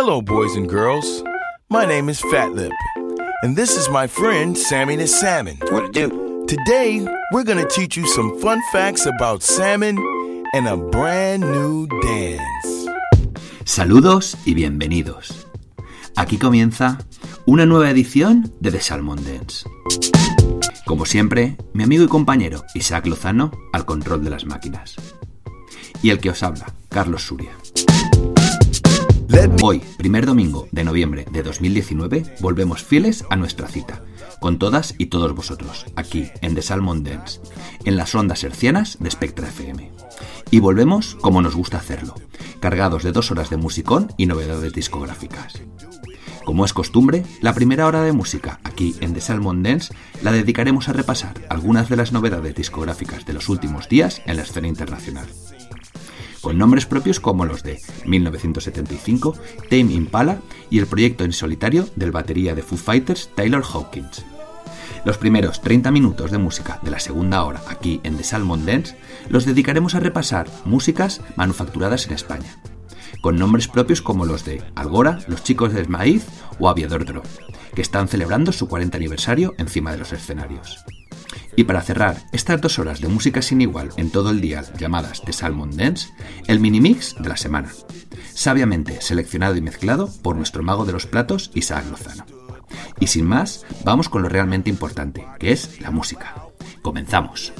Hello, boys and girls. My name is Fat Lip, and this is my friend Sammy the Salmon. What it do? Today, we're going to teach you some fun facts about salmon and a brand new dance. Saludos y bienvenidos. Aquí comienza una nueva edición de The Salmon Dance. Como siempre, mi amigo y compañero Isaac Lozano al control de las máquinas. Y el que os habla, Carlos Suria. Hoy, primer domingo de noviembre de 2019, volvemos fieles a nuestra cita, con todas y todos vosotros, aquí en The Salmon Dance, en las ondas hercianas de Spectra FM. Y volvemos como nos gusta hacerlo, cargados de dos horas de musicón y novedades discográficas. Como es costumbre, la primera hora de música aquí en The Salmon Dance la dedicaremos a repasar algunas de las novedades discográficas de los últimos días en la escena internacional con nombres propios como los de 1975, Tame Impala y el proyecto en solitario del batería de Foo Fighters Taylor Hawkins. Los primeros 30 minutos de música de la segunda hora aquí en The Salmon Dance los dedicaremos a repasar músicas manufacturadas en España, con nombres propios como los de Algora, Los Chicos del Maíz o Aviador Drop, que están celebrando su 40 aniversario encima de los escenarios. Y para cerrar estas dos horas de música sin igual en todo el día llamadas The Salmon Dance, el mini mix de la semana, sabiamente seleccionado y mezclado por nuestro mago de los platos Isaac Lozano. Y sin más, vamos con lo realmente importante, que es la música. Comenzamos.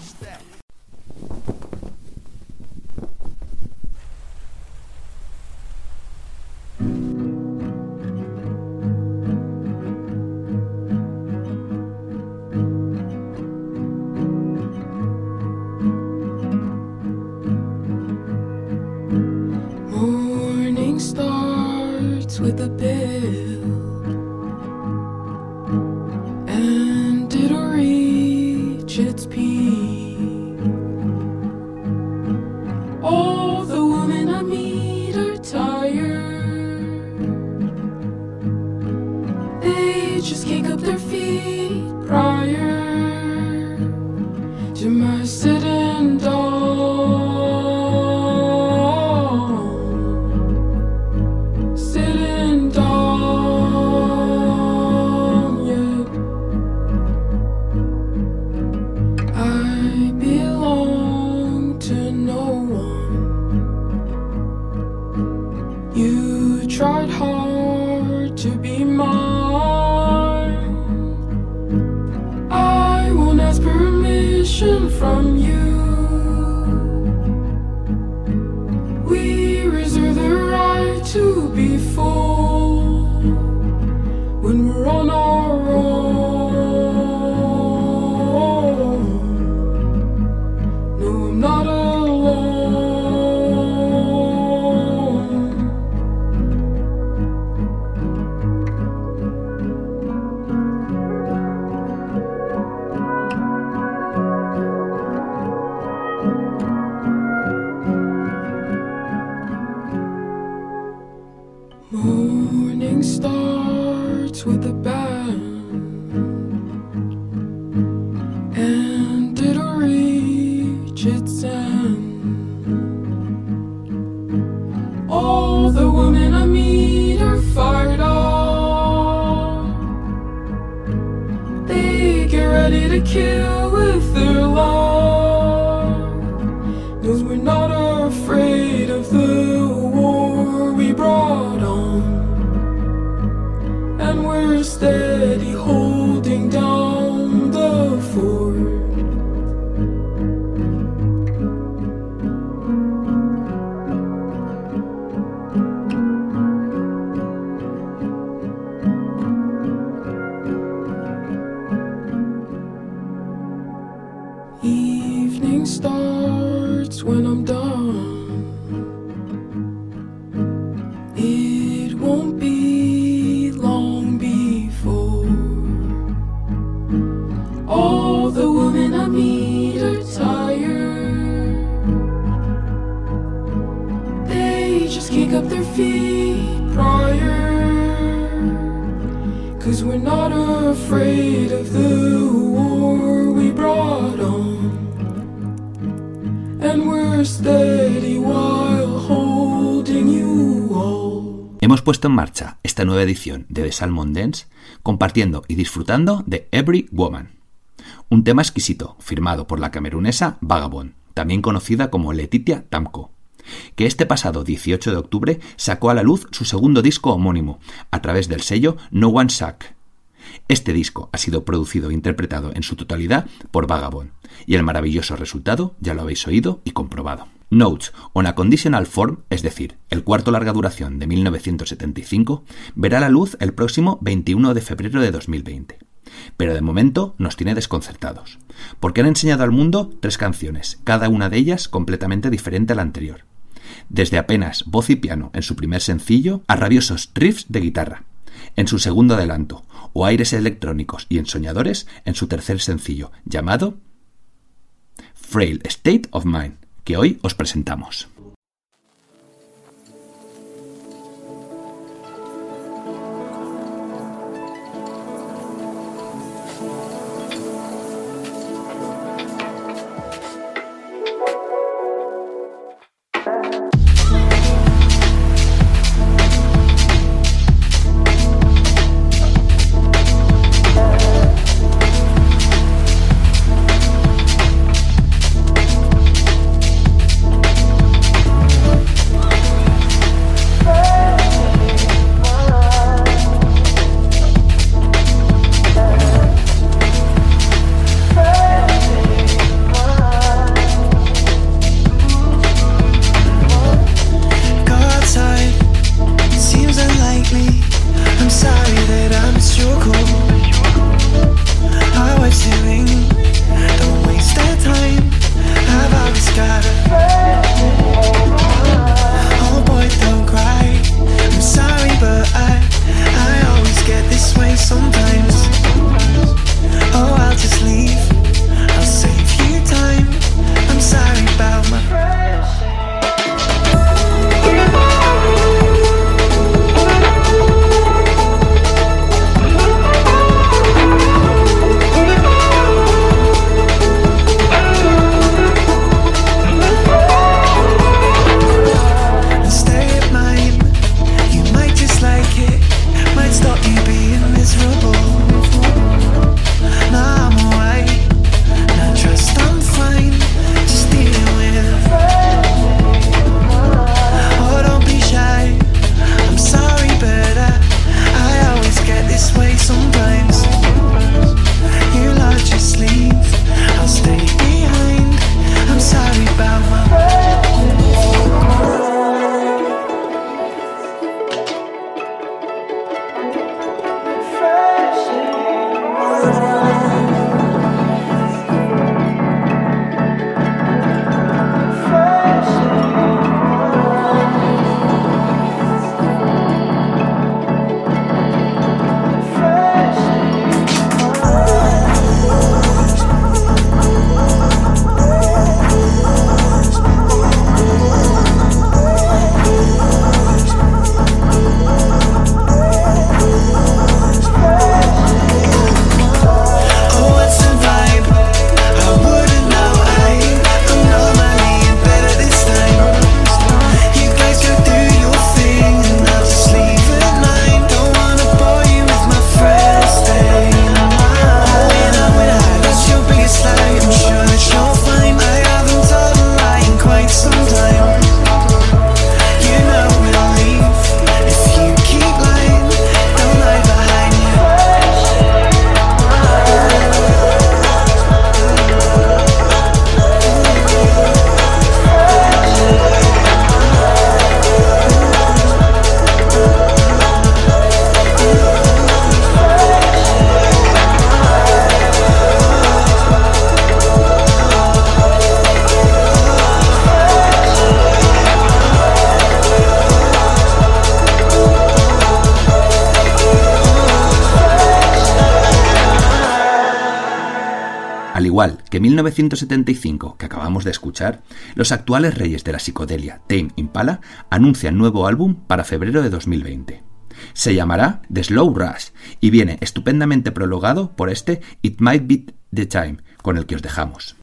With a pill, and it'll reach its peak. All the women I meet are tired. They just kick up their feet prior to my edición de The Salmon Dance compartiendo y disfrutando de Every Woman, un tema exquisito firmado por la camerunesa Vagabond, también conocida como Letitia Tamco, que este pasado 18 de octubre sacó a la luz su segundo disco homónimo a través del sello No One Sack. Este disco ha sido producido e interpretado en su totalidad por Vagabond, y el maravilloso resultado ya lo habéis oído y comprobado. Notes on a Conditional Form, es decir, el cuarto larga duración de 1975, verá la luz el próximo 21 de febrero de 2020. Pero de momento nos tiene desconcertados, porque han enseñado al mundo tres canciones, cada una de ellas completamente diferente a la anterior. Desde apenas voz y piano en su primer sencillo a rabiosos riffs de guitarra en su segundo adelanto, o aires electrónicos y ensoñadores en su tercer sencillo, llamado Frail State of Mind que hoy os presentamos. 1975, que acabamos de escuchar, los actuales reyes de la psicodelia, Tame Impala, anuncian nuevo álbum para febrero de 2020. Se llamará The Slow Rush y viene estupendamente prologado por este It Might Be the Time, con el que os dejamos.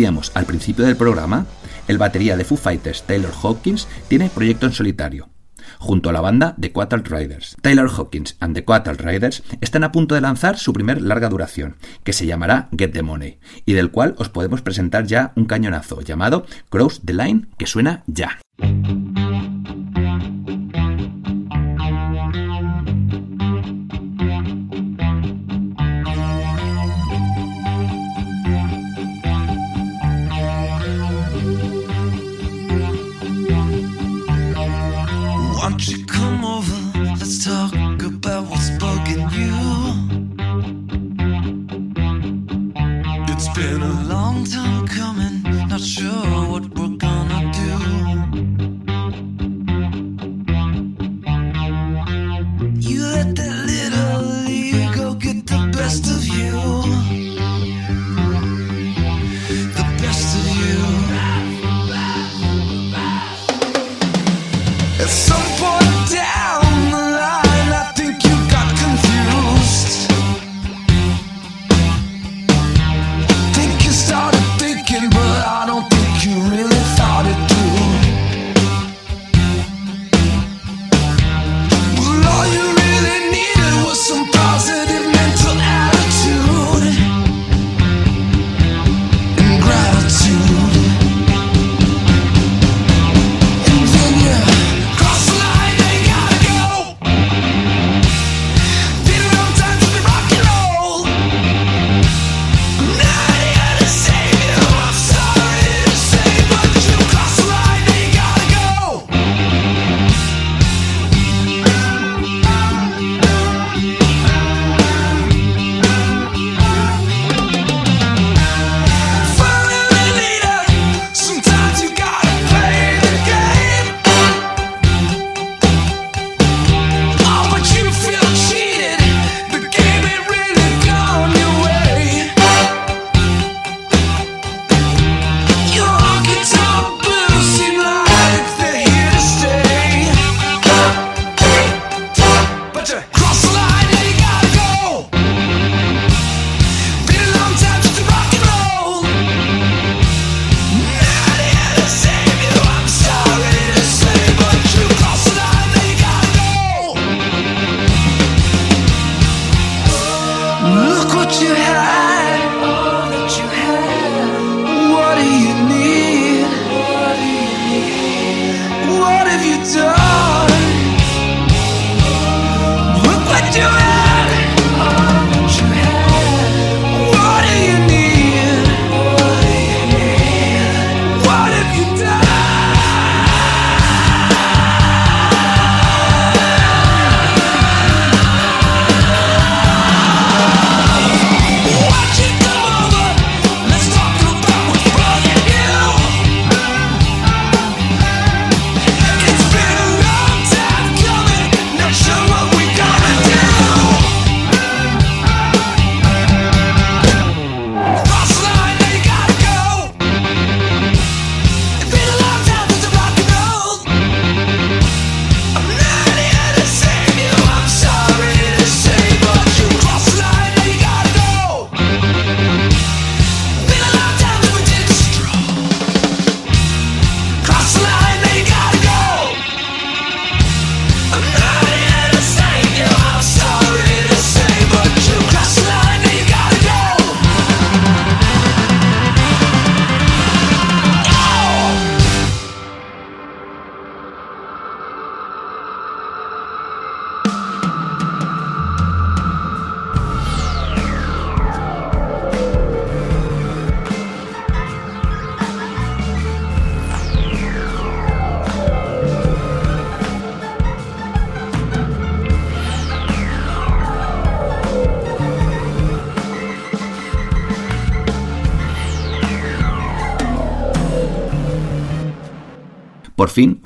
decíamos al principio del programa, el batería de Foo Fighters Taylor Hawkins tiene proyecto en solitario, junto a la banda The Quattle Riders. Taylor Hawkins and The Quattle Riders están a punto de lanzar su primer larga duración, que se llamará Get the Money, y del cual os podemos presentar ya un cañonazo llamado Cross the Line, que suena ya.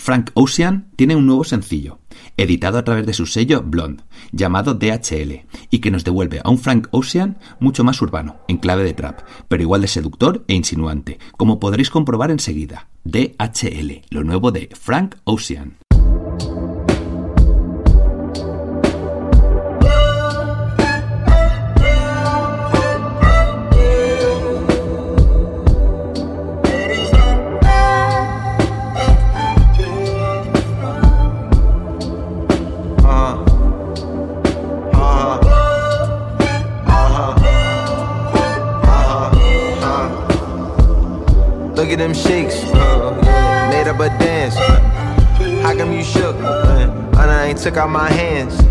Frank Ocean tiene un nuevo sencillo, editado a través de su sello Blonde, llamado DHL, y que nos devuelve a un Frank Ocean mucho más urbano, en clave de trap, pero igual de seductor e insinuante, como podréis comprobar enseguida. DHL, lo nuevo de Frank Ocean. Took out my hands.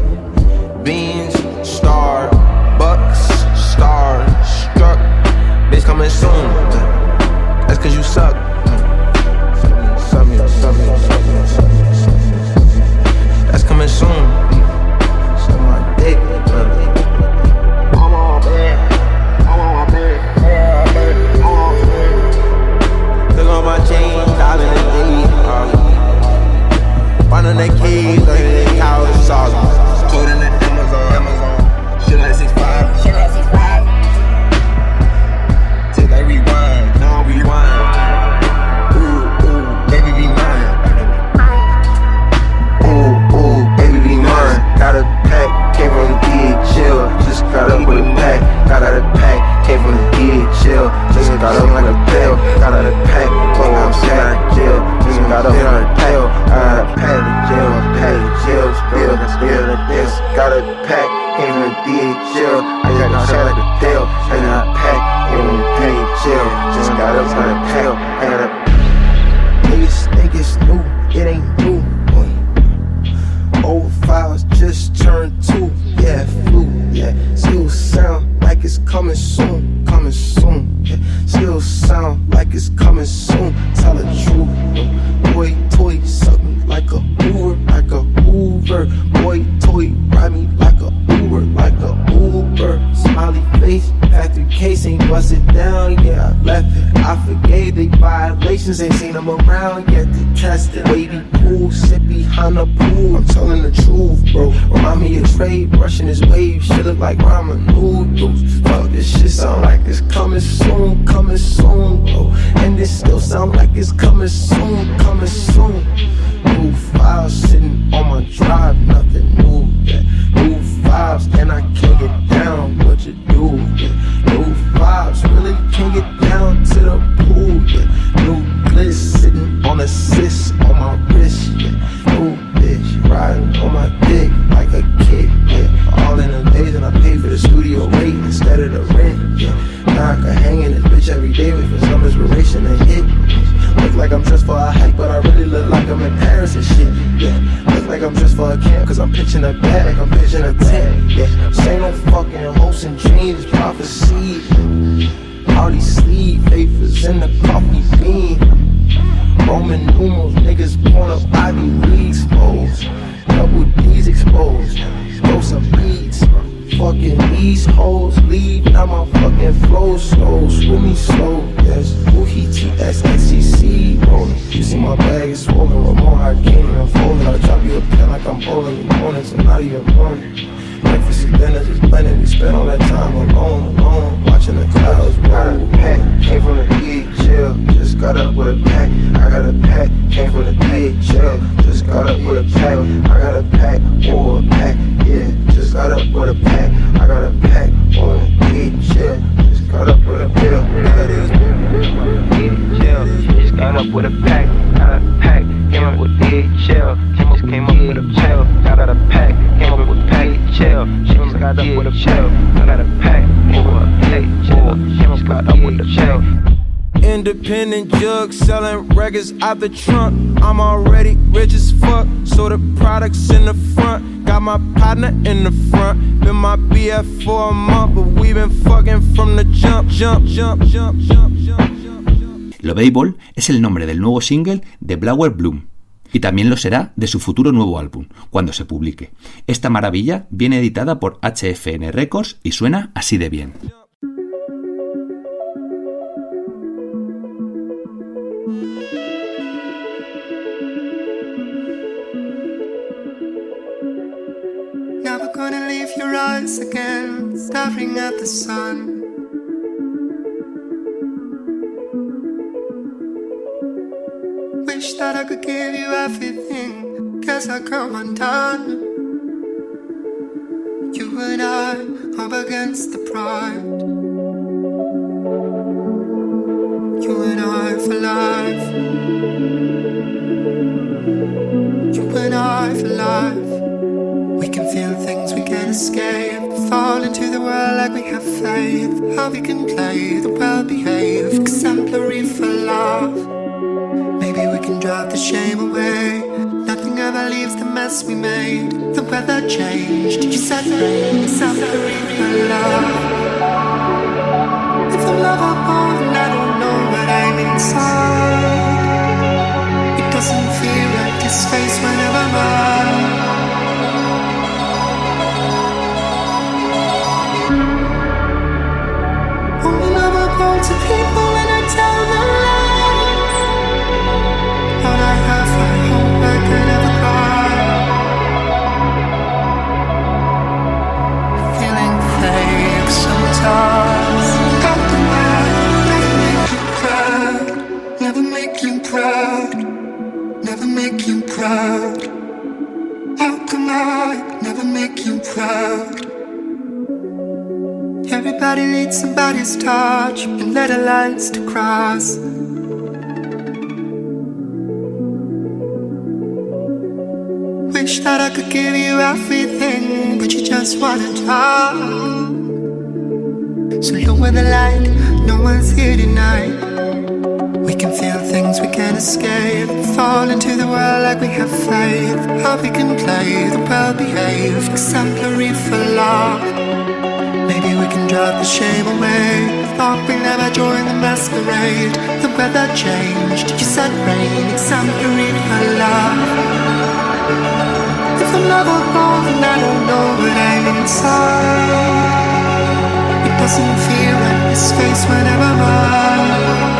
Like it's coming soon. Tell the truth, boy, toy me like a Uber, like a Uber. Violations, ain't seen them around yet to test it. Pool, sit behind the pool. I'm telling the truth, bro. Remind me of Trey brushing his waves. Shit look like ramen noodles. Fuck, this shit sound like it's coming soon, coming soon, bro. And this still sound like it's coming soon, coming soon. New files sitting on my drive, nothing new. Yeah. New vibes, and I can't get down. What you do? Yeah. New vibes, really can't get down to the pool. Yeah. New bliss sitting on a sis on my wrist. Yeah. New bitch riding on my dick like a kid. Yeah. All in the days, and I pay for the studio rate instead of the rent. Yeah. Now I can hang in this bitch every day with for some inspiration and hit. Look like I'm dressed for a hike, but I really look like I'm in Paris and shit. Yeah, look like I'm dressed for a camp, cause I'm pitching a bag, I'm pitching a tent. Yeah, say no fucking hopes and dreams, prophecy. These sleeve papers in the coffee bean. Roman numerals, niggas born up Ivy League exposed. Double D's exposed. Throw some beats. Fucking these hoes leave, now my fucking flow slow. Swim me slow, yes. Woohee TSXCC rolling. You see my bag is swollen, Ramon, I can't even fold it. I drop you a pen like I'm bowling. You mornings and not even dinners is blended. We spend all that time alone, alone, watching the clouds roll. Got a pack, came from the just got up with a pack. I got a pack, came from the DHL, just got up with a pack. I got a pack, or a pack, yeah, just got up with a pack. I got a pack, or a DHL, just got up with a pill. That is just got up with a pack. Got a pack, came up with DHL, just came up with a pill. Got a pack, came up with pack. Chill, she just got up with a chill. I got a pack, or a pack, chill. She just got up with a chill. Independent jug selling records out the trunk. I'm already rich as fuck, so the products in the front. Got my partner in the front. Been my BF for a month, but we been fucking from the jump, jump, jump, jump, jump, jump, jump, jump. Lovable es el nombre del nuevo single de Blower Bloom. Y también lo será de su futuro nuevo álbum, cuando se publique. Esta maravilla viene editada por HFN Records y suena así de bien. Wish that I could give you everything, guess I come undone. You and I up against the pride. You and I for life. You and I for life. We can feel things we can't escape. fall into the world like we have faith. How we can play the well behaved, exemplary for love. Drive the shame away. Nothing ever leaves the mess we made. The weather changed. Did You rain, exemplary for love. If I'm lovable, then I don't know what I'm inside. It doesn't feel like this face whenever mine. To people Wish that I could give you everything, but you just wanna talk. So lower the light, no one's here tonight. We can feel things we can't escape. Fall into the world like we have faith. How we can play the well behaved, exemplary for love. Maybe we can drive the shame away. Thought we never join the masquerade. The weather changed. You said rain, exemplary for love. If I'm lovable, then I don't know what I'm inside. Doesn't feel like this face whenever mine.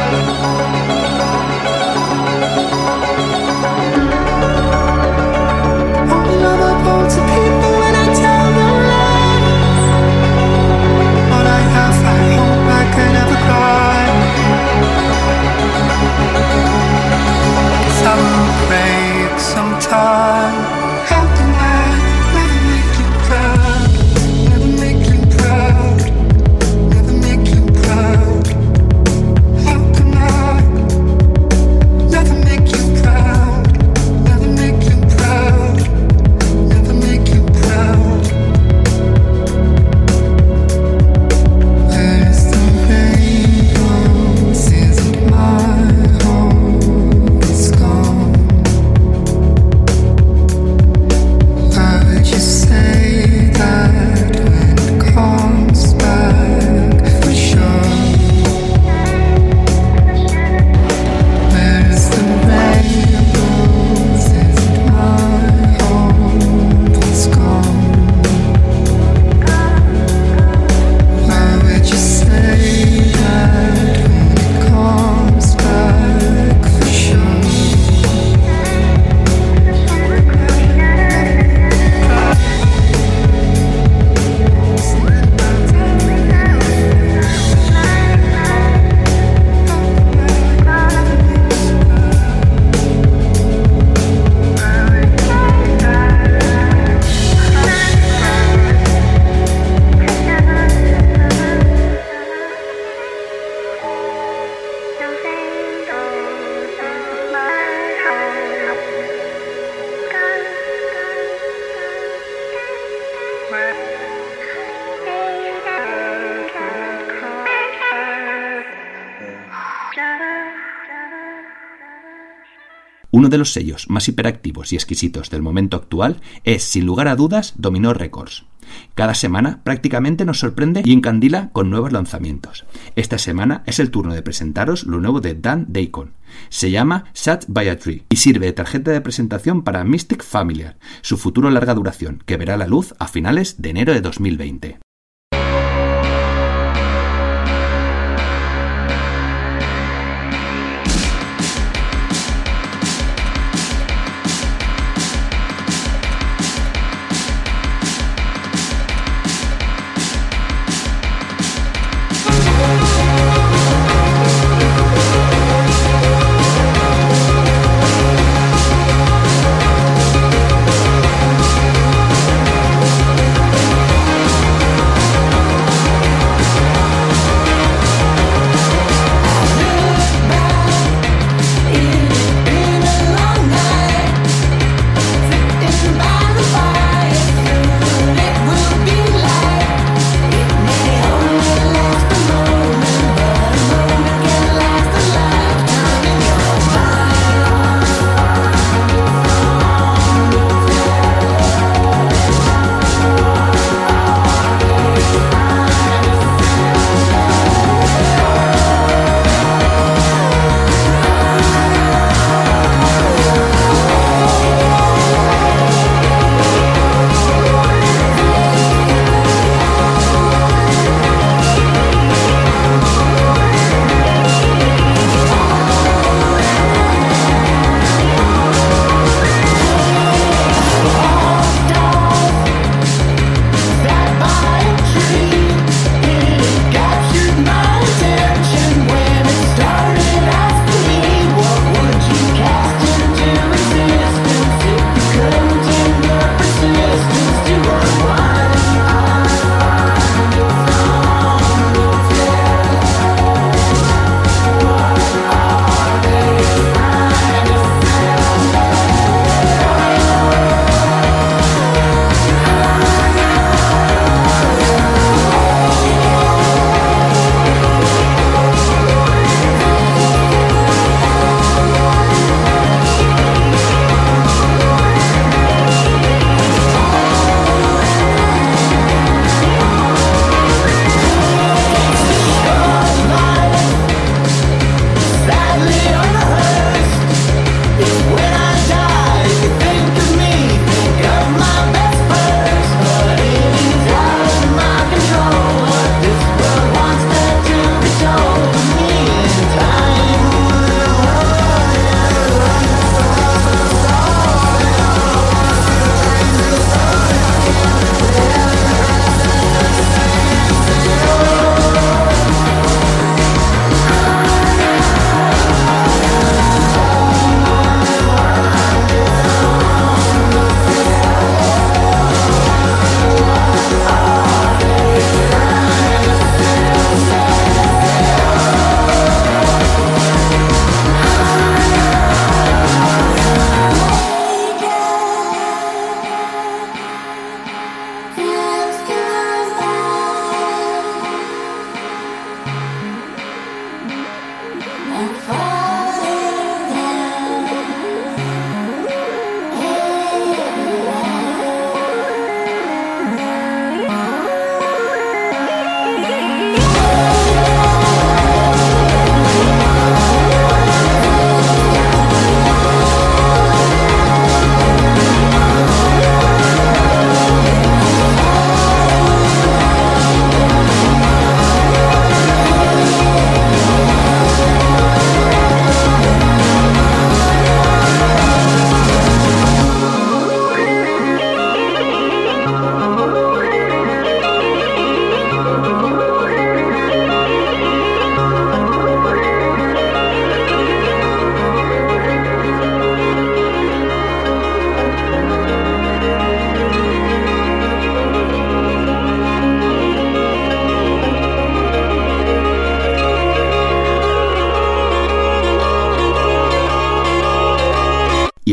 De los sellos más hiperactivos y exquisitos del momento actual es, sin lugar a dudas, Dominó Records. Cada semana prácticamente nos sorprende y encandila con nuevos lanzamientos. Esta semana es el turno de presentaros lo nuevo de Dan Deacon. Se llama Sat by a Tree y sirve de tarjeta de presentación para Mystic Familiar, su futuro larga duración, que verá la luz a finales de enero de 2020.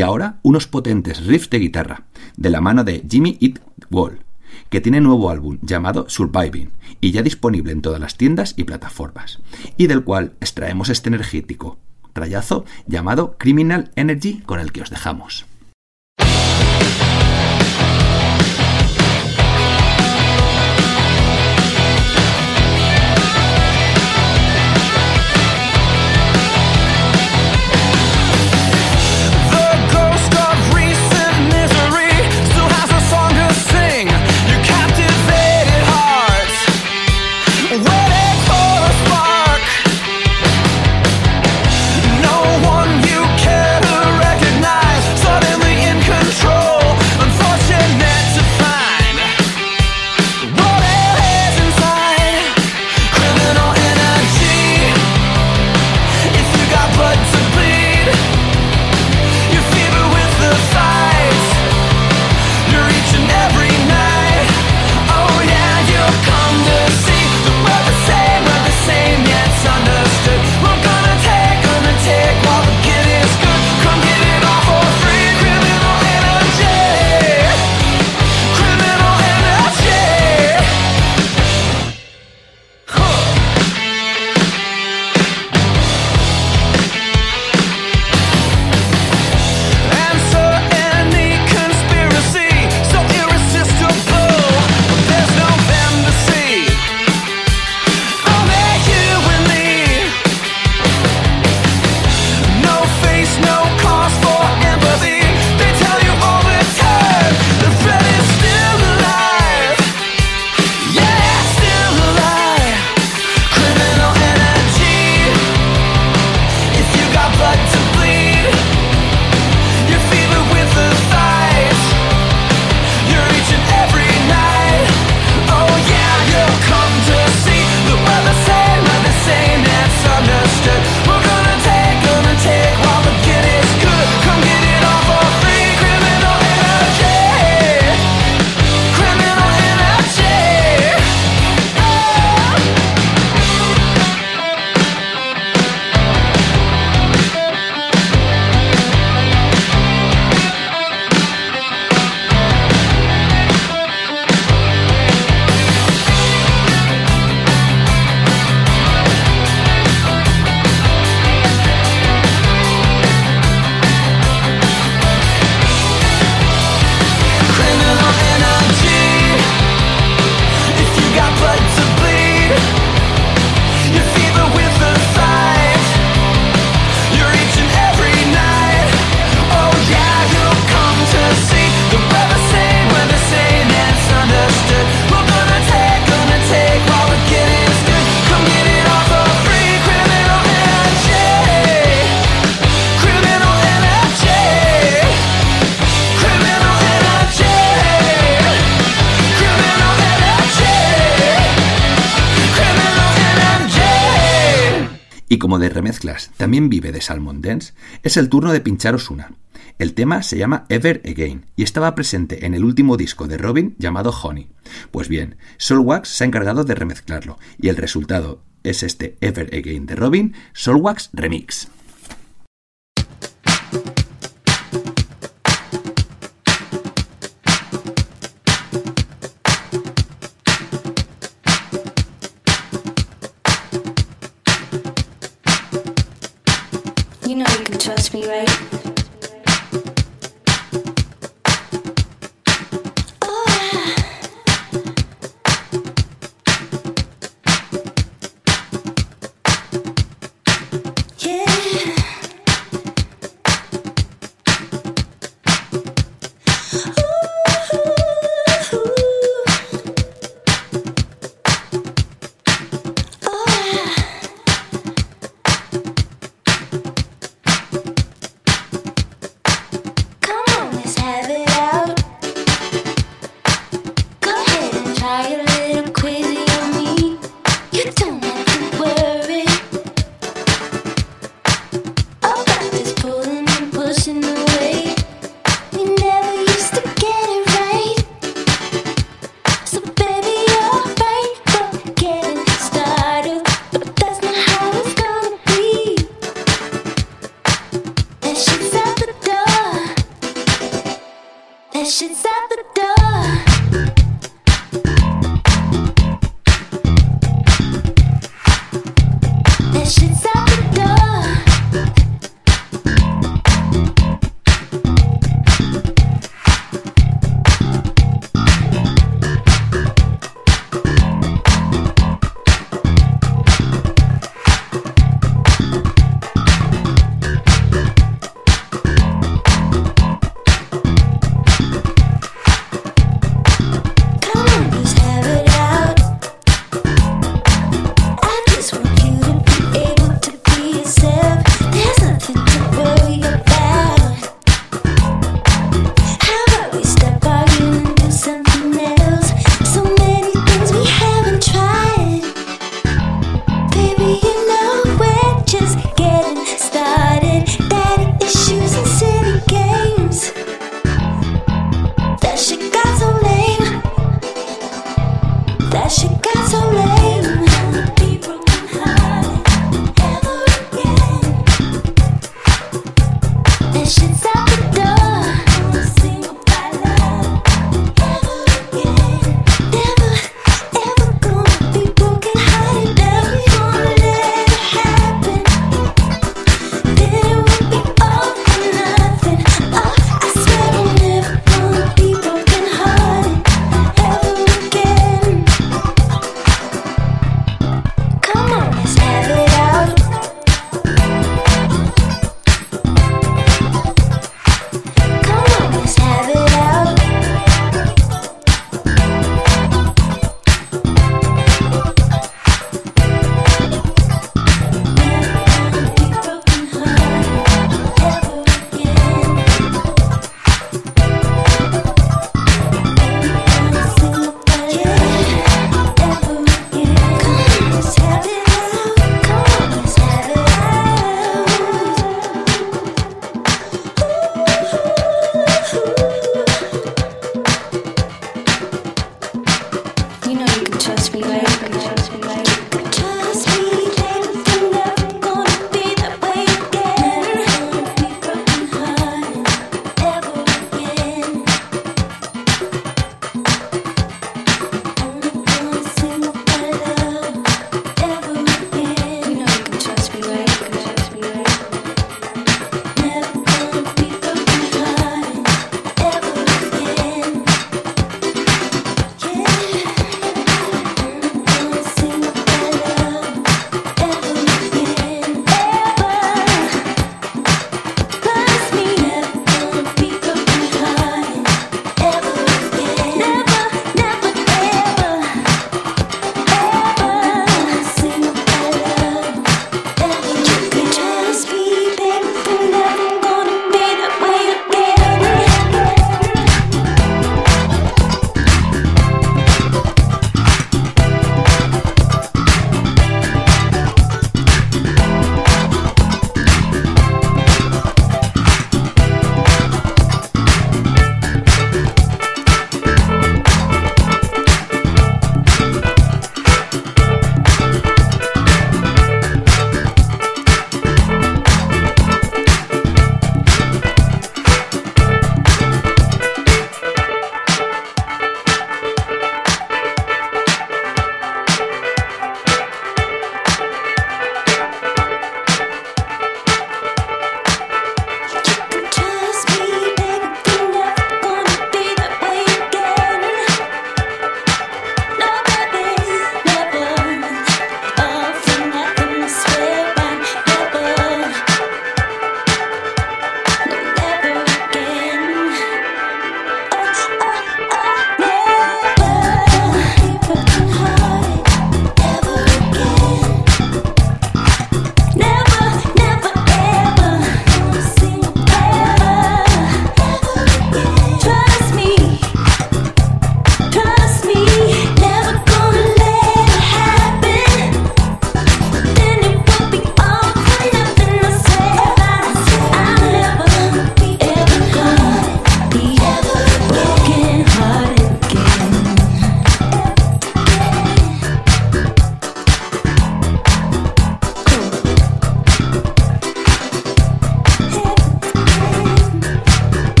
Y ahora unos potentes riffs de guitarra, de la mano de Jimmy Eat Wall, que tiene nuevo álbum llamado Surviving y ya disponible en todas las tiendas y plataformas, y del cual extraemos este energético trayazo llamado Criminal Energy con el que os dejamos. Salmon Dance, es el turno de pincharos una. El tema se llama Ever Again y estaba presente en el último disco de Robin llamado Honey. Pues bien, Solwax se ha encargado de remezclarlo y el resultado es este Ever Again de Robin, Solwax Remix. must be right.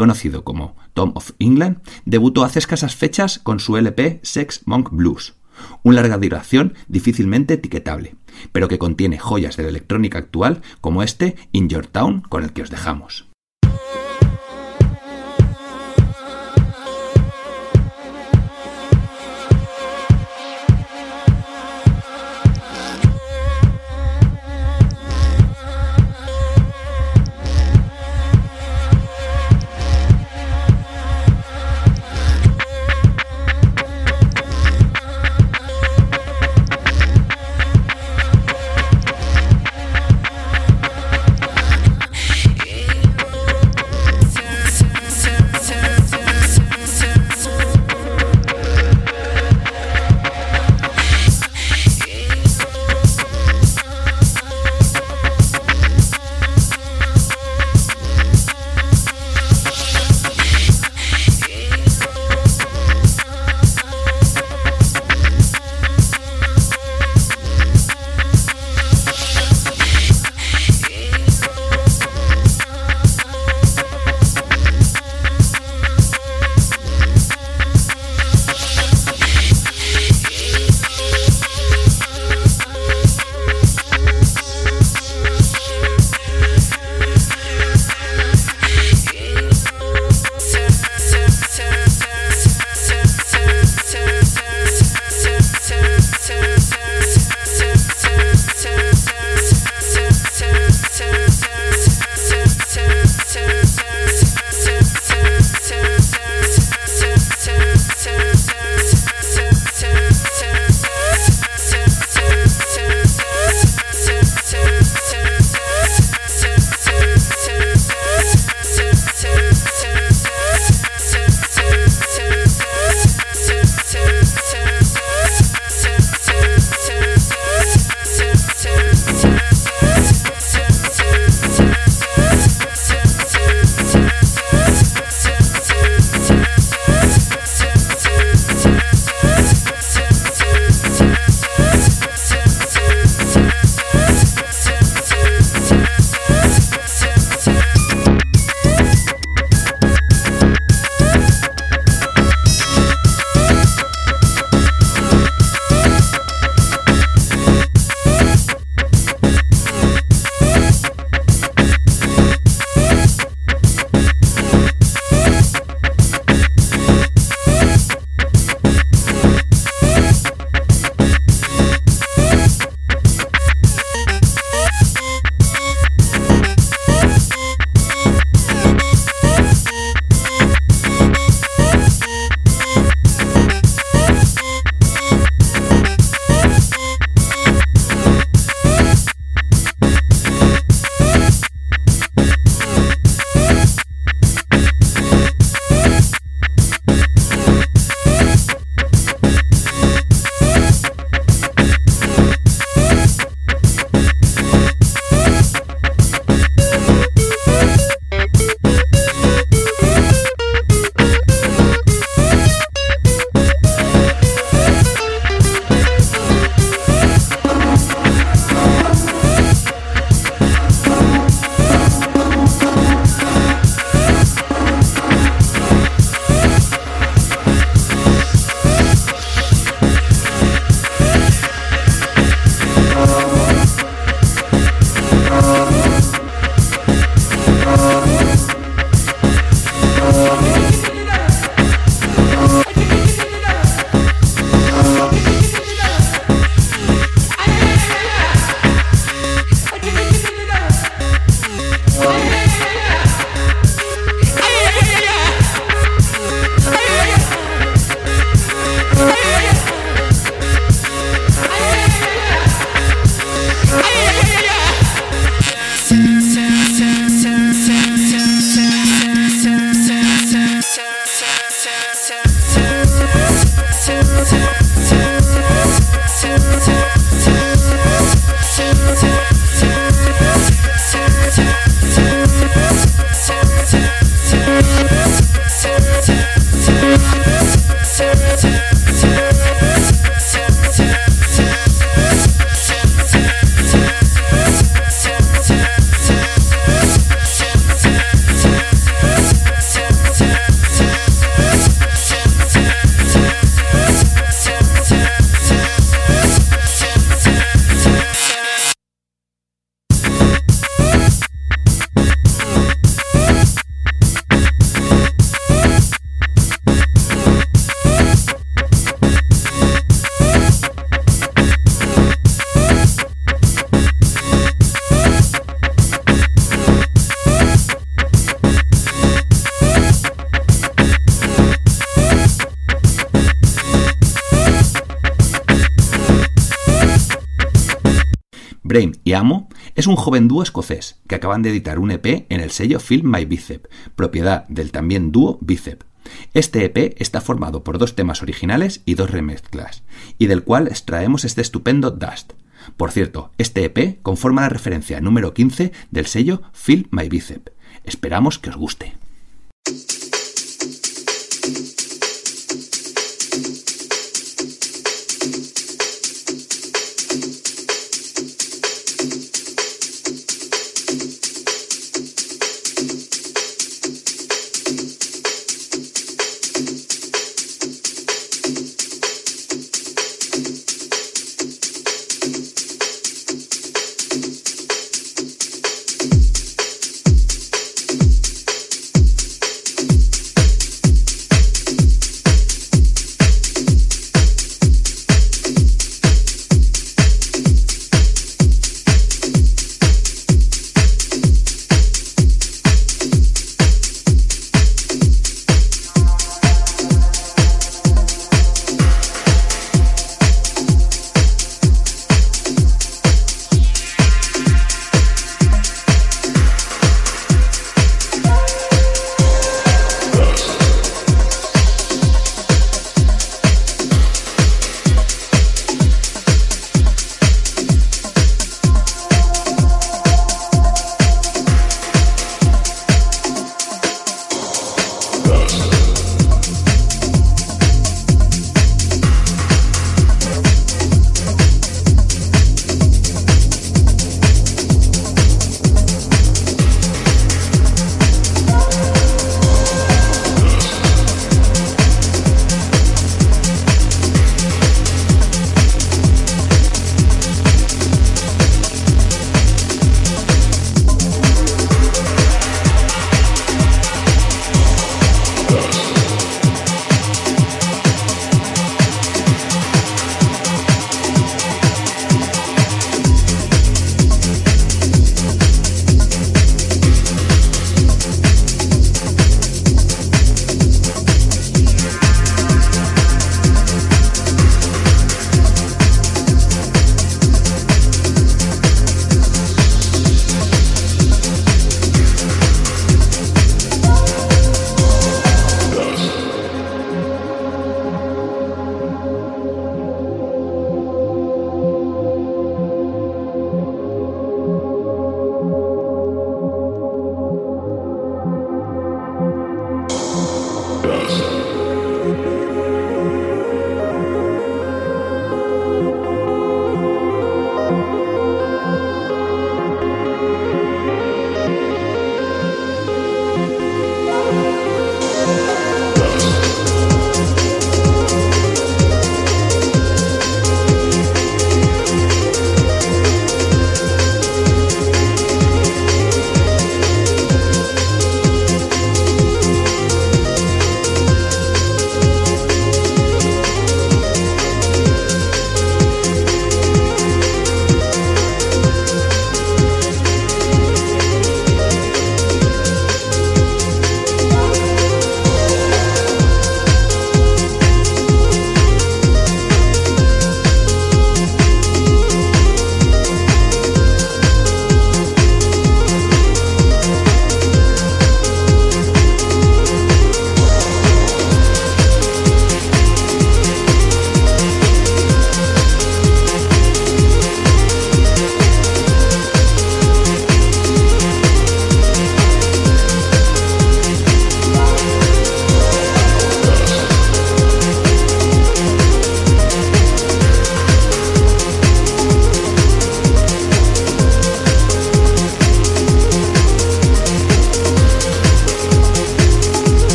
conocido como Tom of England, debutó hace escasas fechas con su LP Sex Monk Blues, un larga duración difícilmente etiquetable, pero que contiene joyas de la electrónica actual como este In Your Town con el que os dejamos. Y Amo es un joven dúo escocés que acaban de editar un EP en el sello Film My Bicep, propiedad del también dúo Bicep. Este EP está formado por dos temas originales y dos remezclas, y del cual extraemos este estupendo Dust. Por cierto, este EP conforma la referencia número 15 del sello Film My Bicep. Esperamos que os guste.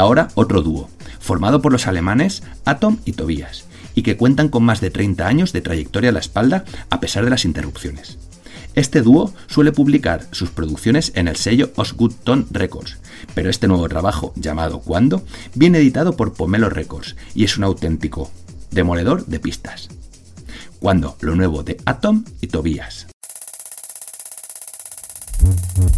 Ahora otro dúo, formado por los alemanes Atom y Tobias, y que cuentan con más de 30 años de trayectoria a la espalda a pesar de las interrupciones. Este dúo suele publicar sus producciones en el sello Osgood Tone Records, pero este nuevo trabajo, llamado Cuando, viene editado por Pomelo Records y es un auténtico demoledor de pistas. Cuando, lo nuevo de Atom y Tobias. Mm-hmm.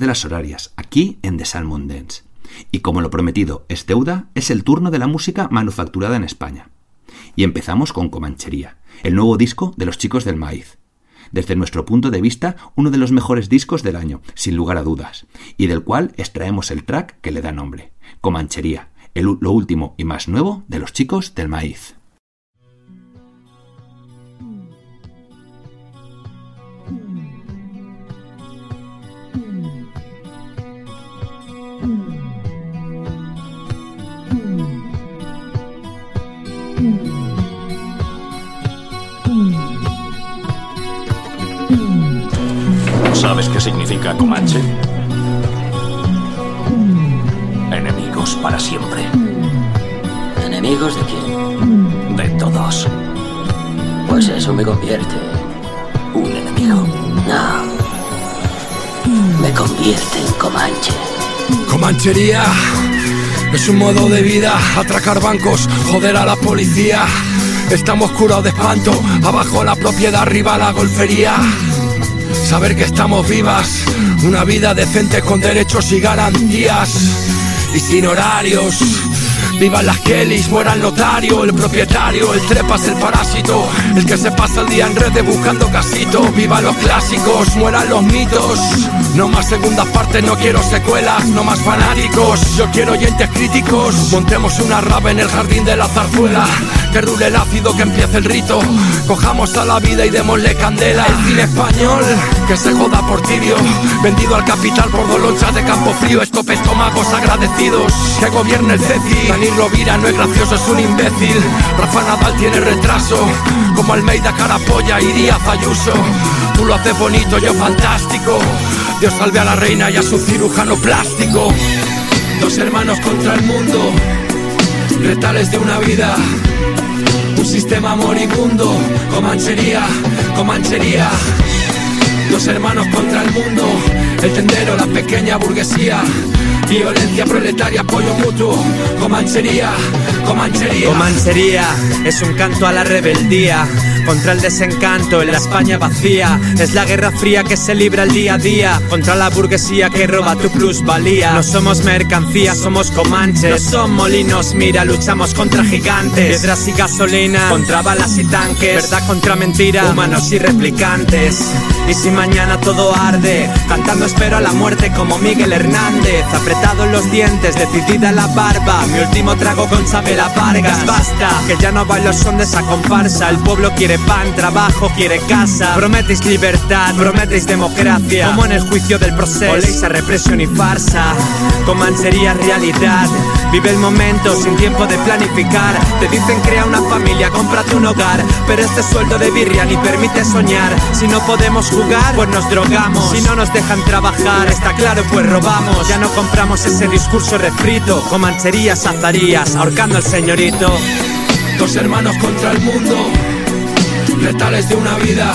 De las horarias, aquí en The Salmon Dance. Y como lo prometido es deuda, es el turno de la música manufacturada en España. Y empezamos con Comanchería, el nuevo disco de los chicos del maíz. Desde nuestro punto de vista, uno de los mejores discos del año, sin lugar a dudas, y del cual extraemos el track que le da nombre, Comanchería, el lo último y más nuevo de los chicos del maíz. ¿Sabes qué significa Comanche? Enemigos para siempre. ¿Enemigos de quién? De todos. Pues eso me convierte. Un enemigo. No. Me convierte en Comanche. Comanchería es un modo de vida, atracar bancos, joder a la policía. Estamos curados de espanto, abajo la propiedad, arriba la golfería. Saber que estamos vivas, una vida decente con derechos y garantías. Y sin horarios. Vivan las Kellys, muera el notario, el propietario, el trepas, el parásito, el que se pasa el día en redes buscando casito. Viva los clásicos, mueran los mitos. No más segundas partes, no quiero secuelas, no más fanáticos. Yo quiero oyentes críticos. Montemos una rave en el jardín de la zarzuela. Que rule el ácido, que empiece el rito. Cojamos a la vida y démosle candela. El cine español, que se joda por tibio. Vendido al capital por dos lonchas de campo frío. Estop estómagos agradecidos. Que gobierne el CECI. No es gracioso, es un imbécil. Rafa Nadal tiene retraso. Como Almeida Carapolla y Díaz Ayuso. Tú lo haces bonito, yo fantástico. Dios salve a la reina y a su cirujano plástico. Dos hermanos contra el mundo. Retales de una vida. Un sistema moribundo. Comanchería, comanchería. Dos hermanos contra el mundo. El tendero, la pequeña burguesía. Violencia proletaria, apoyo mutuo. Comanchería, comanchería. Comanchería es un canto a la rebeldía contra el desencanto en la España vacía. Es la guerra fría que se libra el día a día contra la burguesía que roba tu plusvalía. No somos mercancía, somos comanches. No son molinos, mira, luchamos contra gigantes. Piedras y gasolina contra balas y tanques. Verdad contra mentira, humanos y replicantes. Y si mañana todo arde, cantando espero a la muerte como Miguel Hernández. Apretado en los dientes, decidida la barba. Mi último trago con Sabela Vargas. Basta, que ya no bailo son de esa comparsa. El pueblo quiere pan, trabajo, quiere casa. Prometéis libertad, prometéis democracia. Como en el juicio del proceso, oléis a represión y farsa. Comanchería realidad. Vive el momento sin tiempo de planificar. Te dicen crea una familia, cómprate un hogar. Pero este sueldo de birria ni permite soñar. Si no podemos jugar, pues nos drogamos. Si no nos dejan trabajar, está claro, pues robamos. Ya no compramos ese discurso refrito. Comancherías, azarías, ahorcando al señorito. Dos hermanos contra el mundo, de una vida,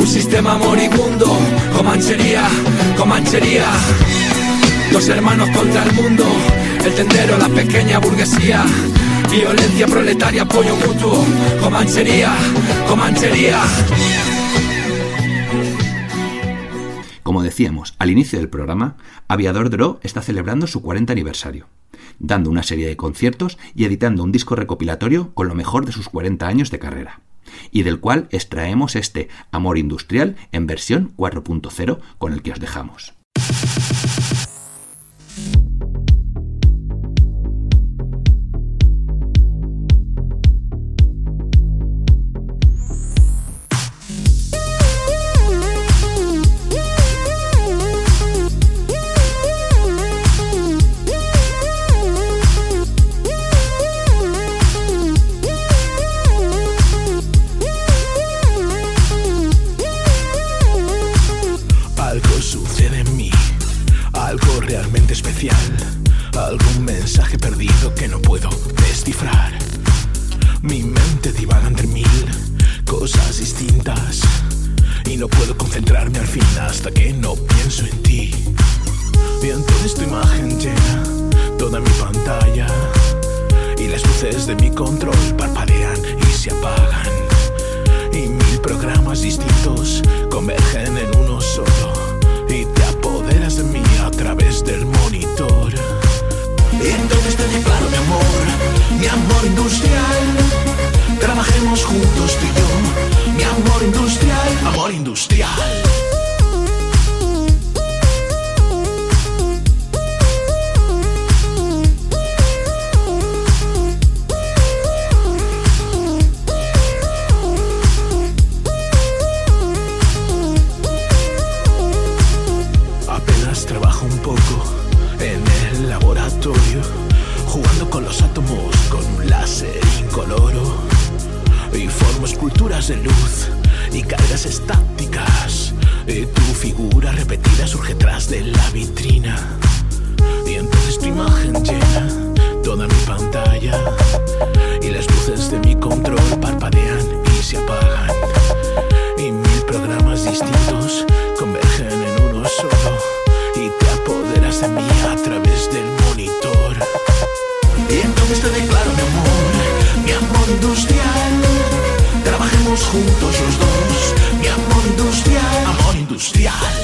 un sistema moribundo, comanchería, comanchería. Dos hermanos contra el mundo, el tendero, la pequeña burguesía, violencia proletaria, apoyo mutuo, comanchería, comanchería. Como decíamos al inicio del programa, Aviador Dro está celebrando su 40 aniversario, dando una serie de conciertos y editando un disco recopilatorio con lo mejor de sus 40 años de carrera, y del cual extraemos este Amor Industrial en versión 4.0 con el que os dejamos. Algún mensaje perdido que no puedo descifrar. Mi mente divaga entre mil cosas distintas y no puedo concentrarme al fin hasta que no pienso en ti. Y entonces tu imagen llena toda mi pantalla y las luces de mi control parpadean y se apagan y mil programas distintos convergen en uno solo. Industrial. Trabajemos juntos tú y yo. Mi amor industrial, amor industrial. Y formo esculturas de luz y cargas estáticas. Y tu figura repetida surge tras de la vitrina. Y entonces tu imagen llena toda mi pantalla. Y las luces de mi control parpadean y se apagan. Y mil programas distintos convergen en uno solo. Y te apoderas de mí a través del monitor. Y entonces te declaro mi amor, mi amor industrial. Juntos los dos, mi amor industrial, amor industrial.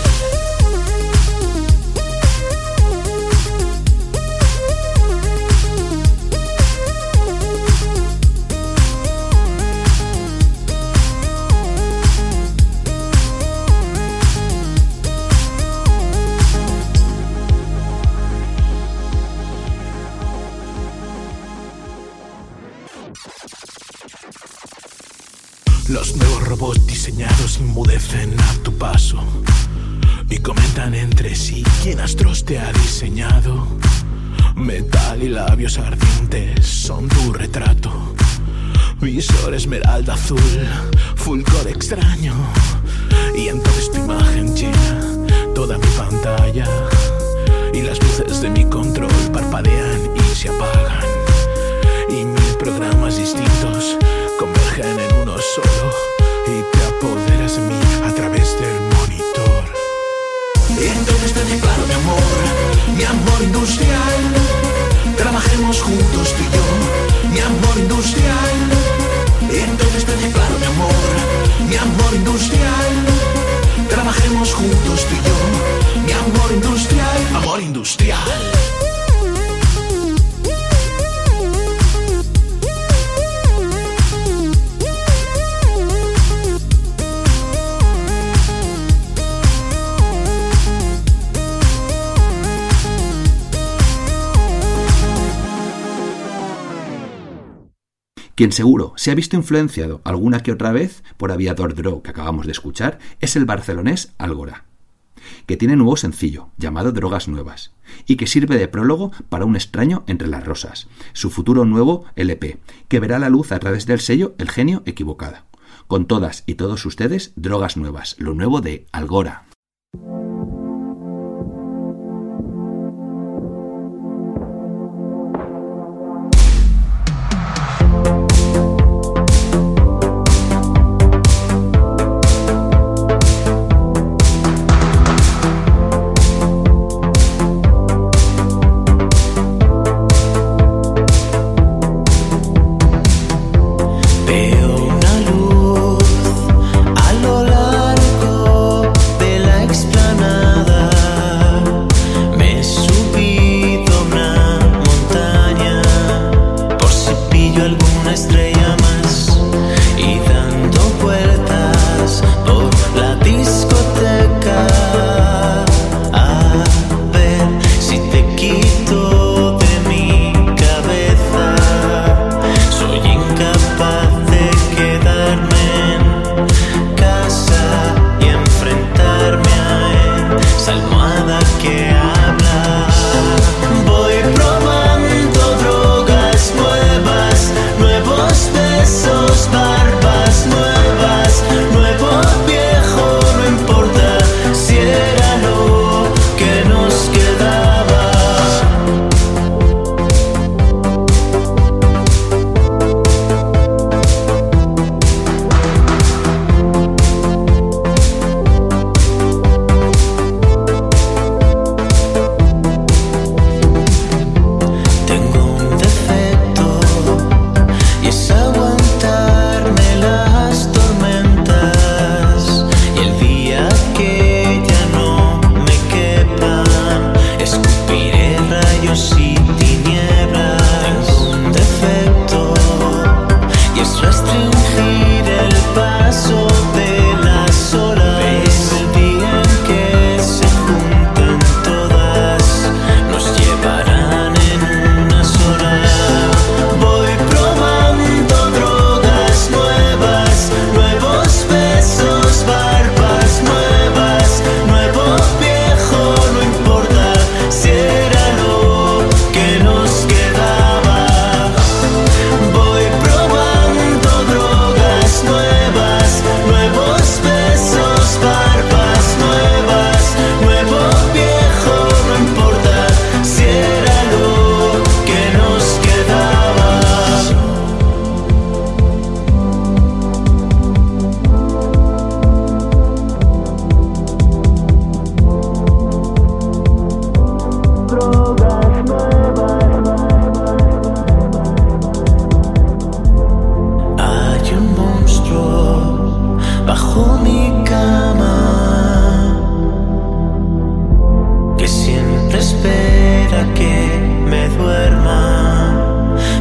Diseñados inmudecen a tu paso y comentan entre sí quién astros te ha diseñado. Metal y labios ardientes son tu retrato. Visor esmeralda azul, fulgor extraño. Y entonces tu Quien seguro se ha visto influenciado alguna que otra vez por Aviador Draw que acabamos de escuchar es el barcelonés Algora, que tiene nuevo sencillo llamado Drogas Nuevas y que sirve de prólogo para Un extraño entre las rosas, su futuro nuevo LP, que verá la luz a través del sello El genio equivocada. Con todas y todos ustedes, Drogas Nuevas, lo nuevo de Algora. Mi cama que siempre espera que me duerma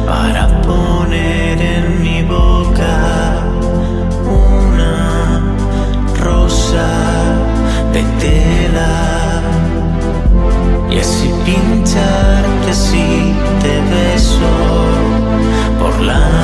para poner en mi boca una rosa de tela y así pincharte si te beso por la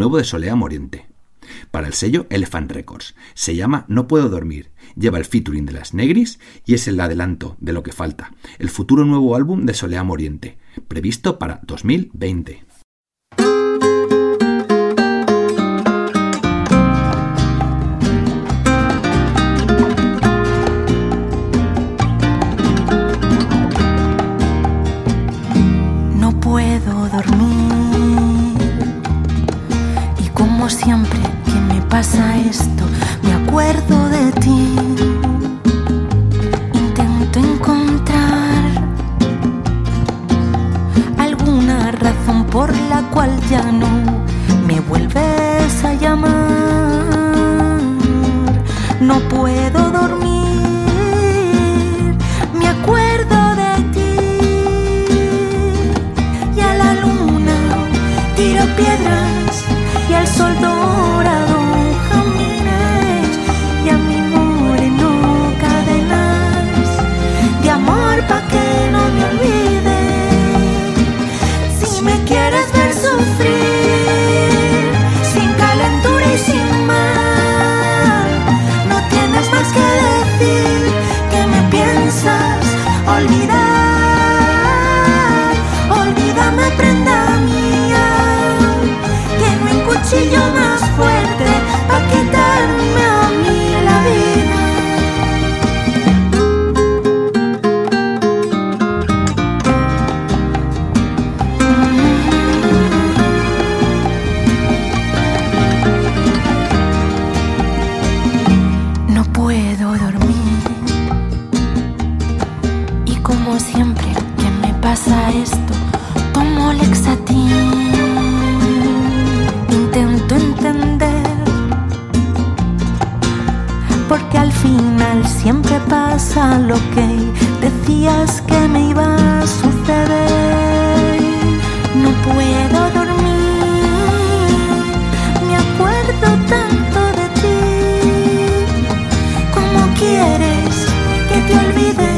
nuevo de Solea Moriente. Para el sello Elephant Records. Se llama No Puedo Dormir. Lleva el featuring de las Negris y es el adelanto de lo que falta. El futuro nuevo álbum de Solea Moriente, previsto para 2020. Pasa esto, me acuerdo de ti. Intento encontrar alguna razón por la cual ya no me vuelves a llamar. No puedo pasa lo que decías que me iba a suceder. No puedo dormir, me acuerdo tanto de ti. ¿Cómo quieres que te olvide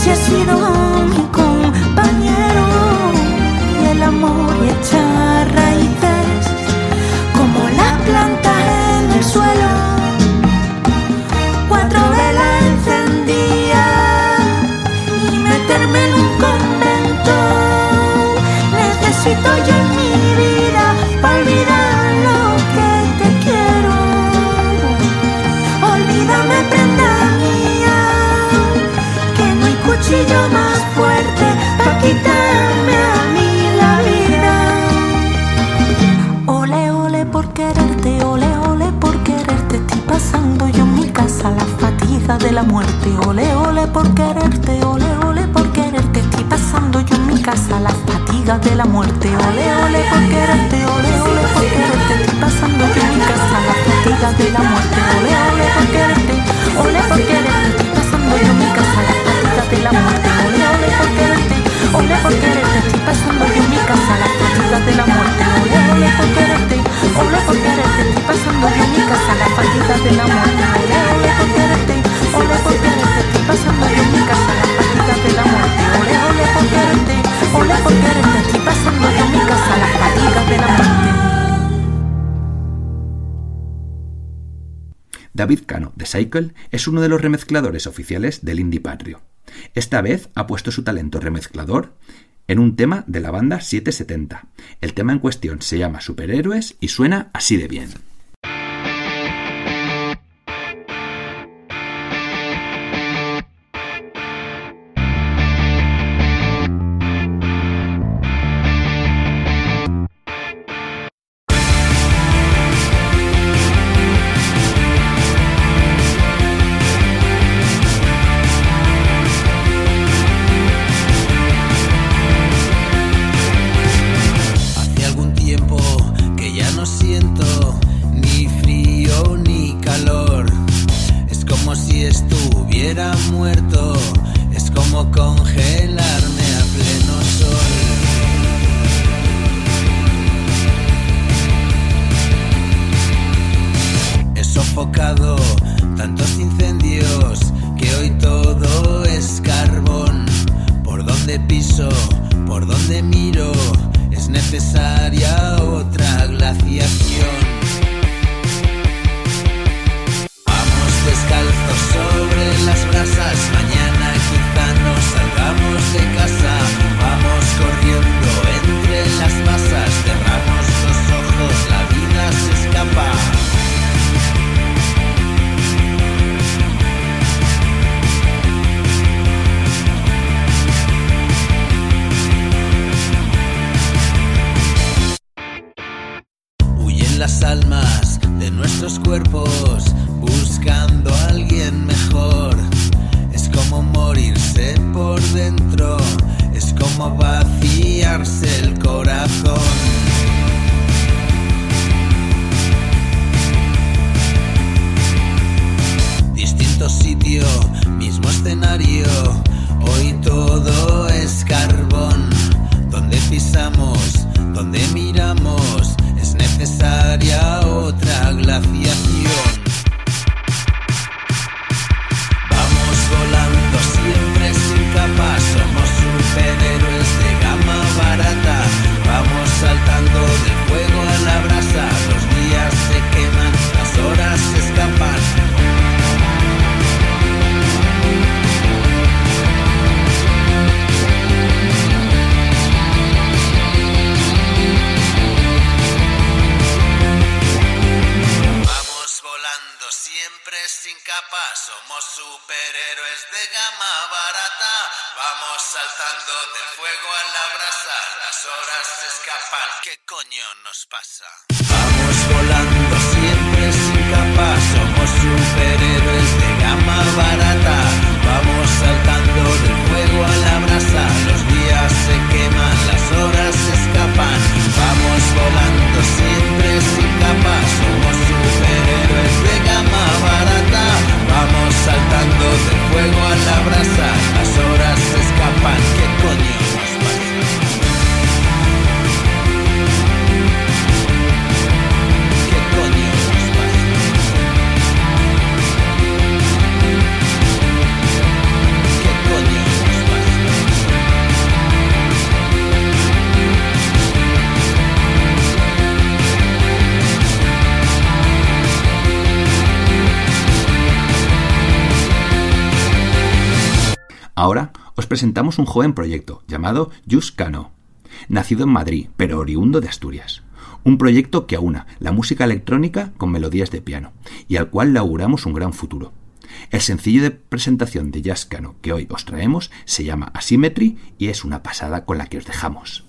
si has sido mi compañero? Y el amor echa raíces como la planta en el suelo. Cuchillo más fuerte para quitarme a mí la vida. Ole, ole por quererte, ole, ole por quererte. Estoy pasando yo en mi casa la fatiga de la muerte. Ole, ole por quererte, ole, ole por quererte. Estoy pasando yo en mi casa la fatiga de la muerte. Ole, ole por quererte, ole, ole por quererte. Estoy pasando yo en mi casa la fatiga de la muerte. Ole, ole por quererte, ole por quererte. David Cano, de Cycle, es uno de los remezcladores oficiales del Indie Patrio. Esta vez ha puesto su talento remezclador en un tema de la banda 770. El tema en cuestión se llama Superhéroes y suena así de bien. presentamos un joven proyecto llamado Just Cano, nacido en Madrid, pero oriundo de Asturias. Un proyecto que aúna la música electrónica con melodías de piano, y al cual le auguramos un gran futuro. El sencillo de presentación de Jazz Cano que hoy os traemos se llama Asymmetry y es una pasada con la que os dejamos.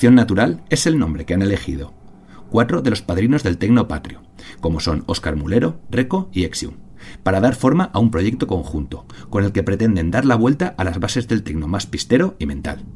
Selección Natural es el nombre que han elegido. Cuatro de los padrinos del tecno patrio, como son Óscar Mulero, Reco y Exium, para dar forma a un proyecto conjunto, con el que pretenden dar la vuelta a las bases del tecno más pistero y mental.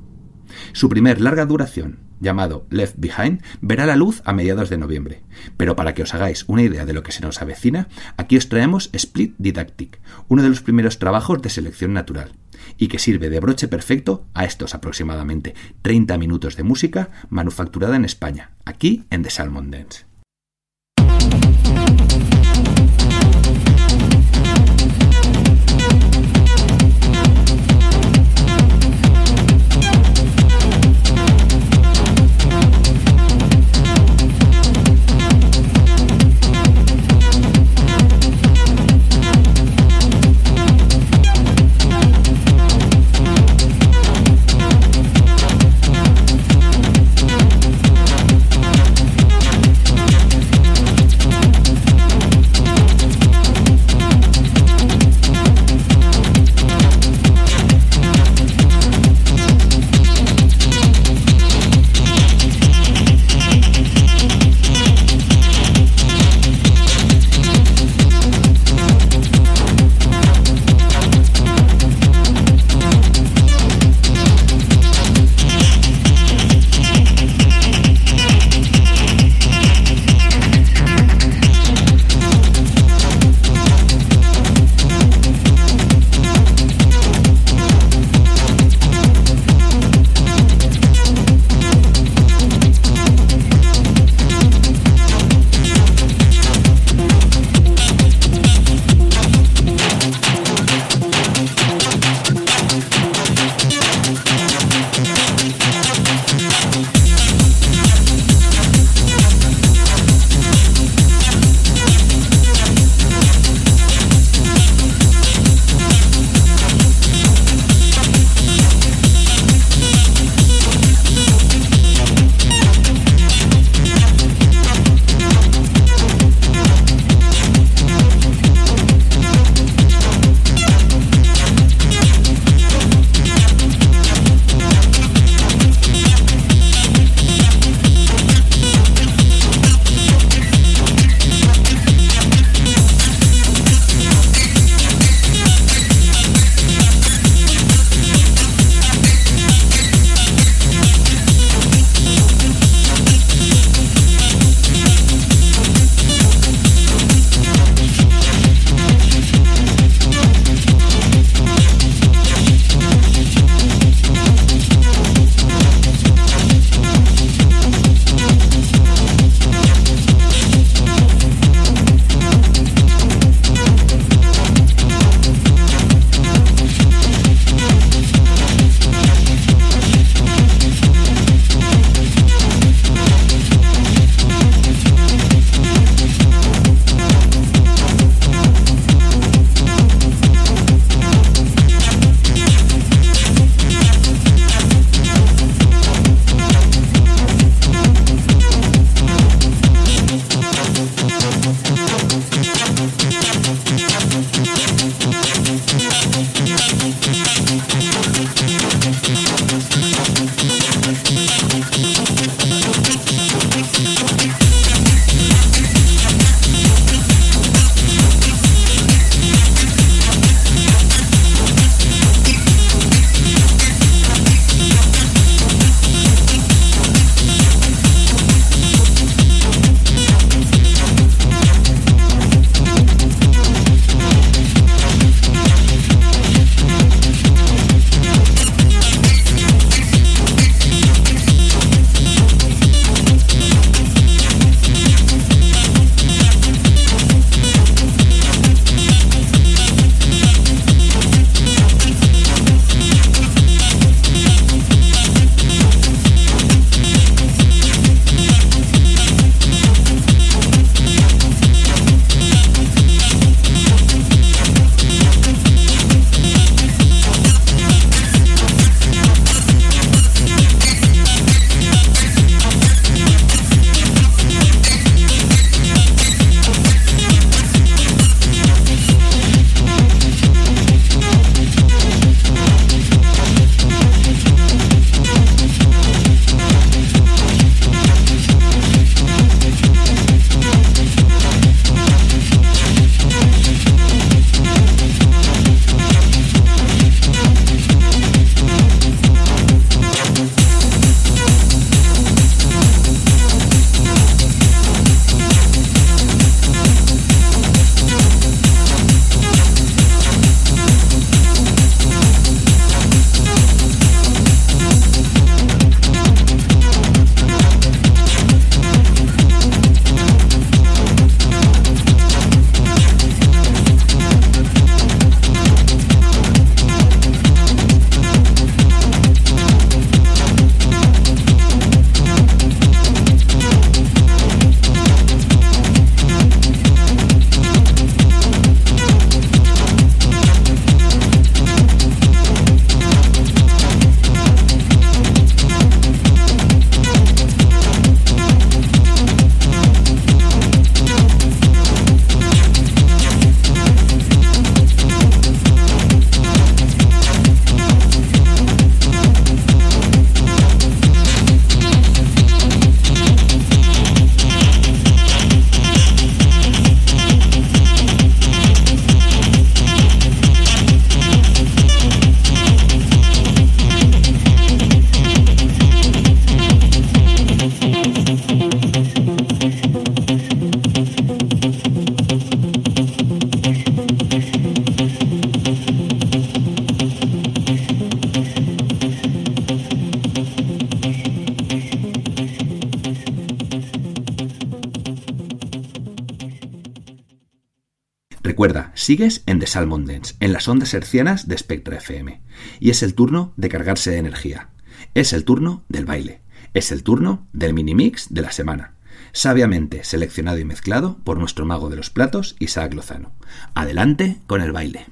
Su primer larga duración, llamado Left Behind, verá la luz a mediados de noviembre. Pero para que os hagáis una idea de lo que se nos avecina, aquí os traemos Split Didactic, uno de los primeros trabajos de selección natural, y que sirve de broche perfecto a estos aproximadamente 30 minutos de música manufacturada en España, aquí en The Salmon Dance. Sigues en The Salmon Dance, en las ondas hercianas de Spectra FM. Y es el turno de cargarse de energía. Es el turno del baile. Es el turno del mini mix de la semana. Sabiamente seleccionado y mezclado por nuestro mago de los platos, Isaac Lozano. Adelante con el baile.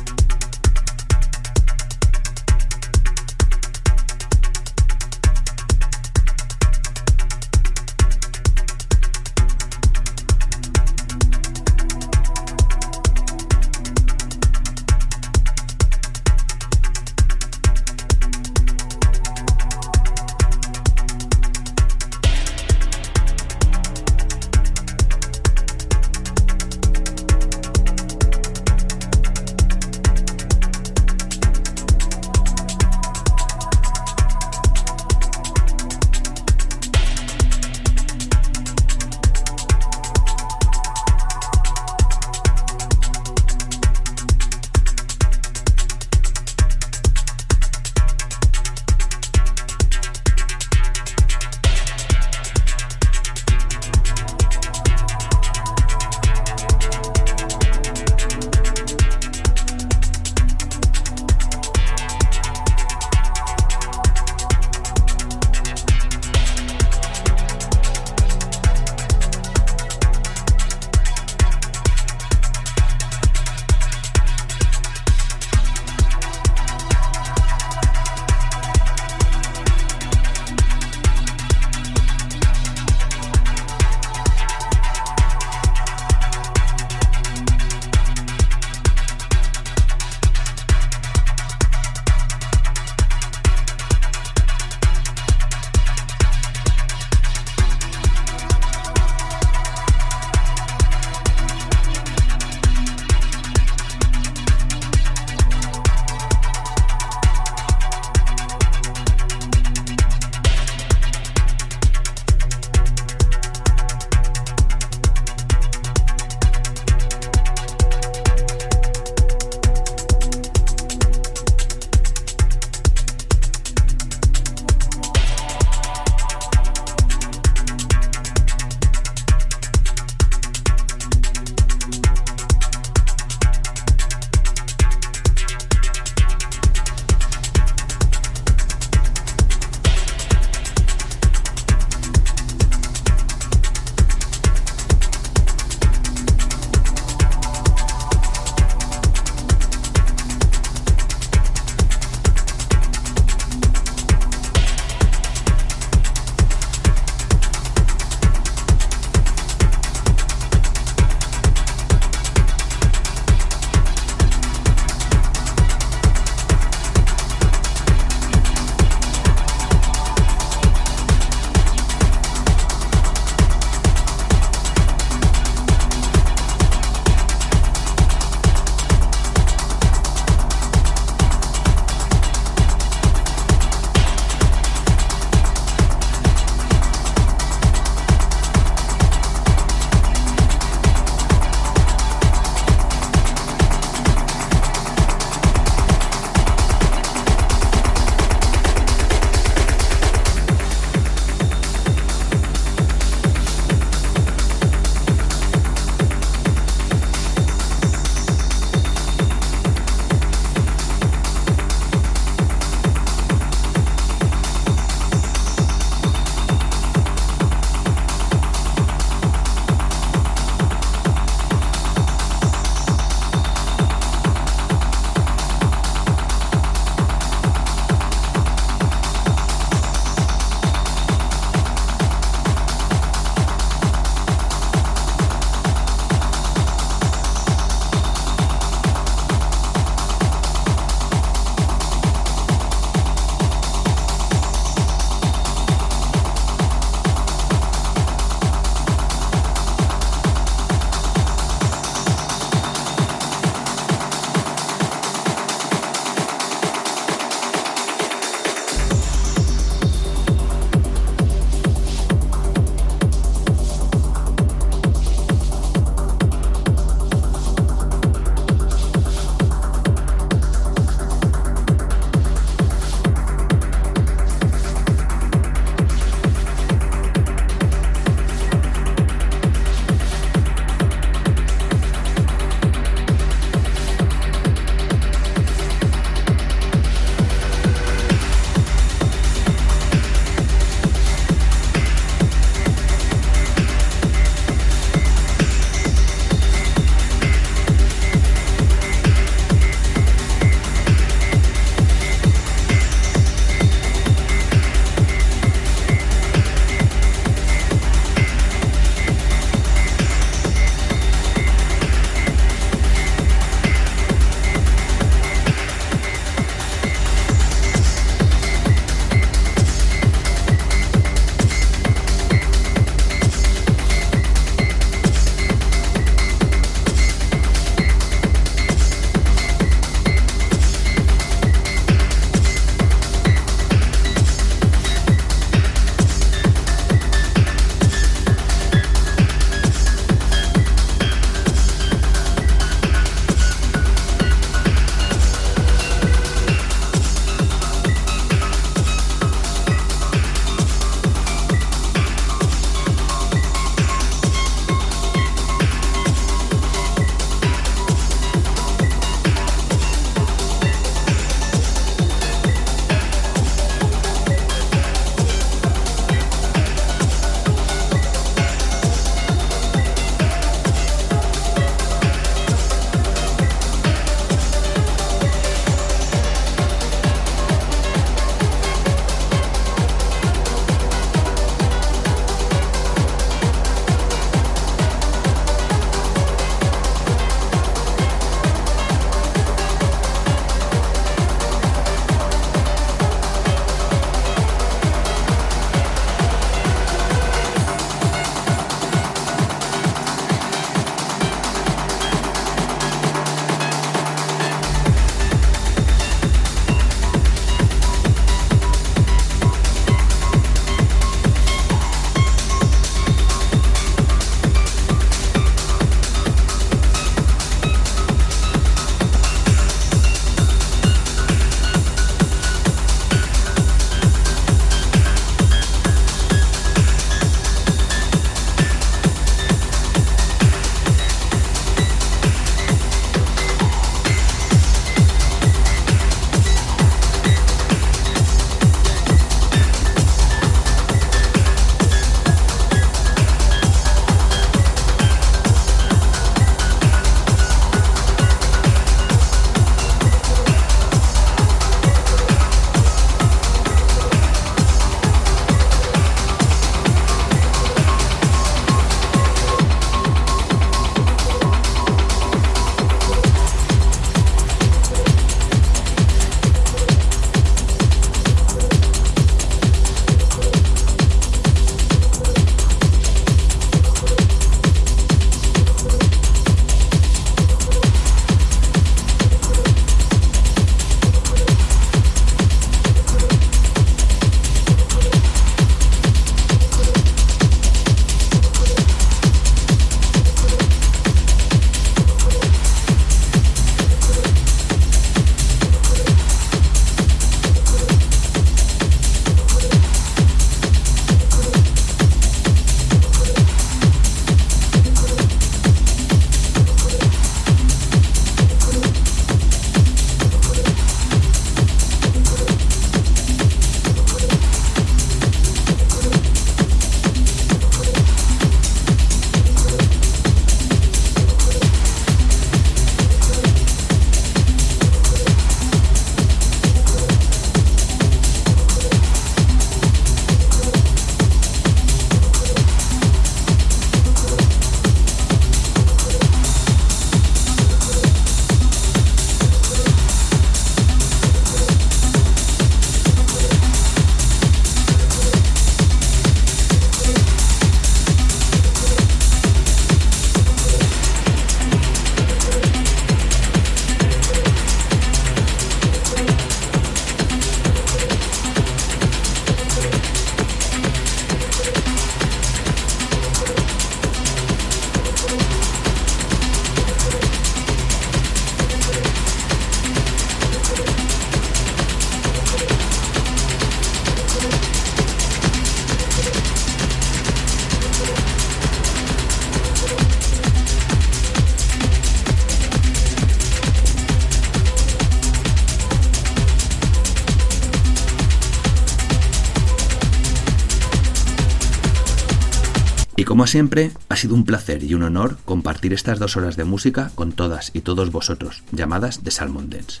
Como siempre, ha sido un placer y un honor compartir estas dos horas de música con todas y todos vosotros, llamadas de Salmon Dance.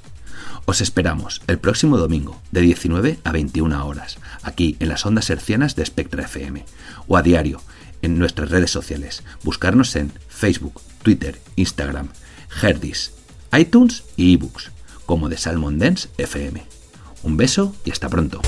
Os esperamos el próximo domingo, de 19 a 21 horas, aquí en las ondas hercianas de Spectra FM, o a diario, en nuestras redes sociales. Buscarnos en Facebook, Twitter, Instagram, Herdis, iTunes y eBooks, como de Salmon Dance FM. Un beso y hasta pronto.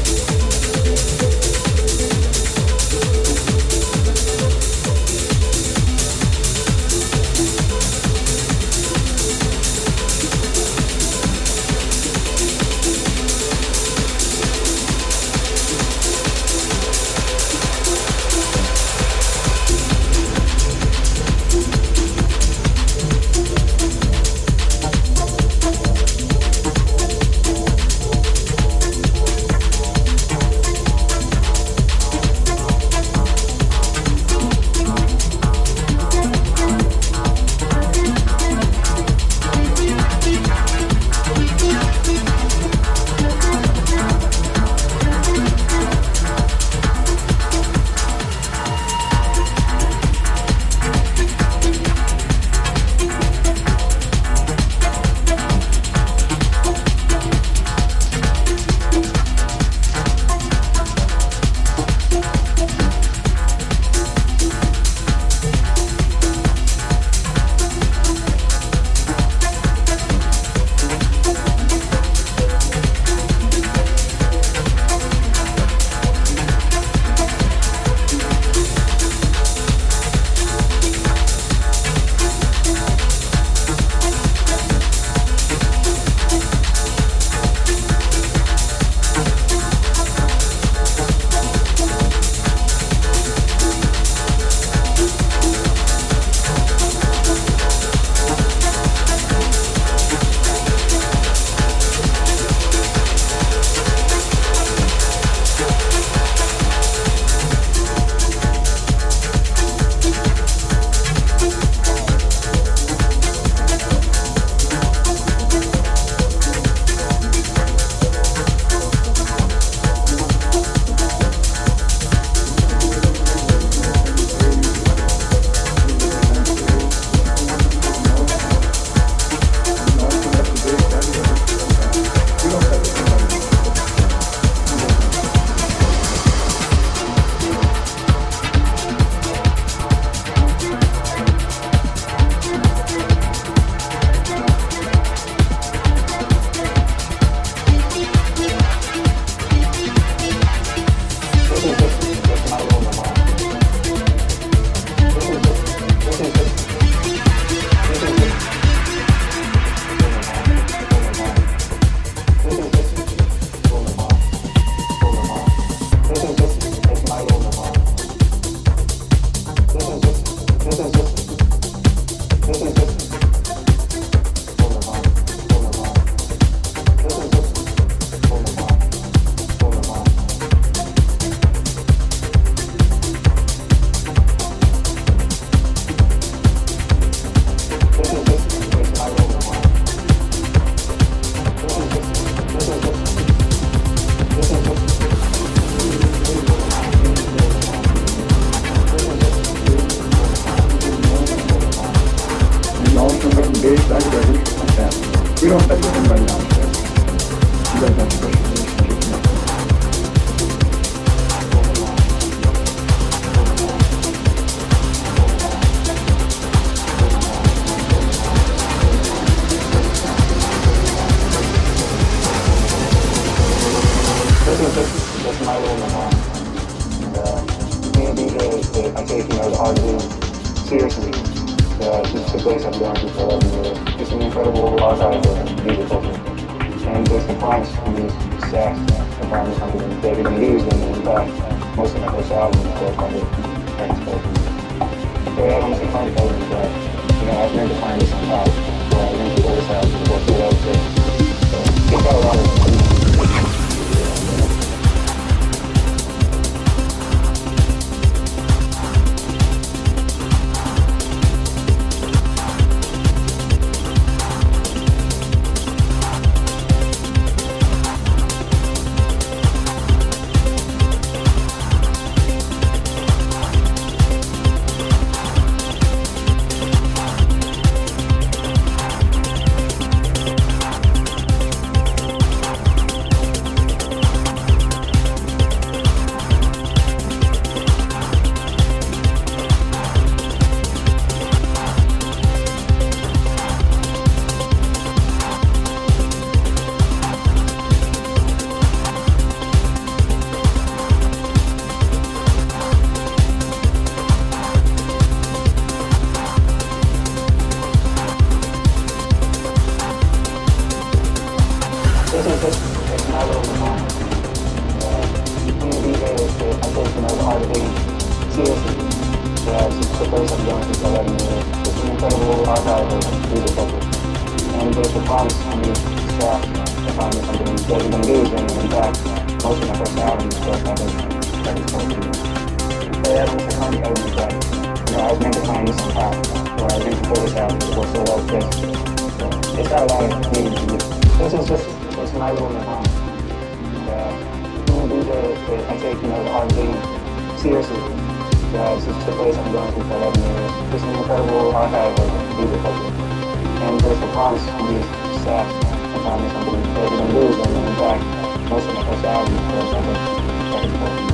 songs really sad. Sometimes it's something that lose and in fact, Most of my personality I'm very.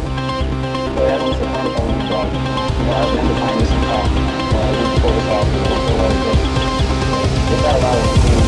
But I don't say to be. You know, I've been behind this and I just so I was just.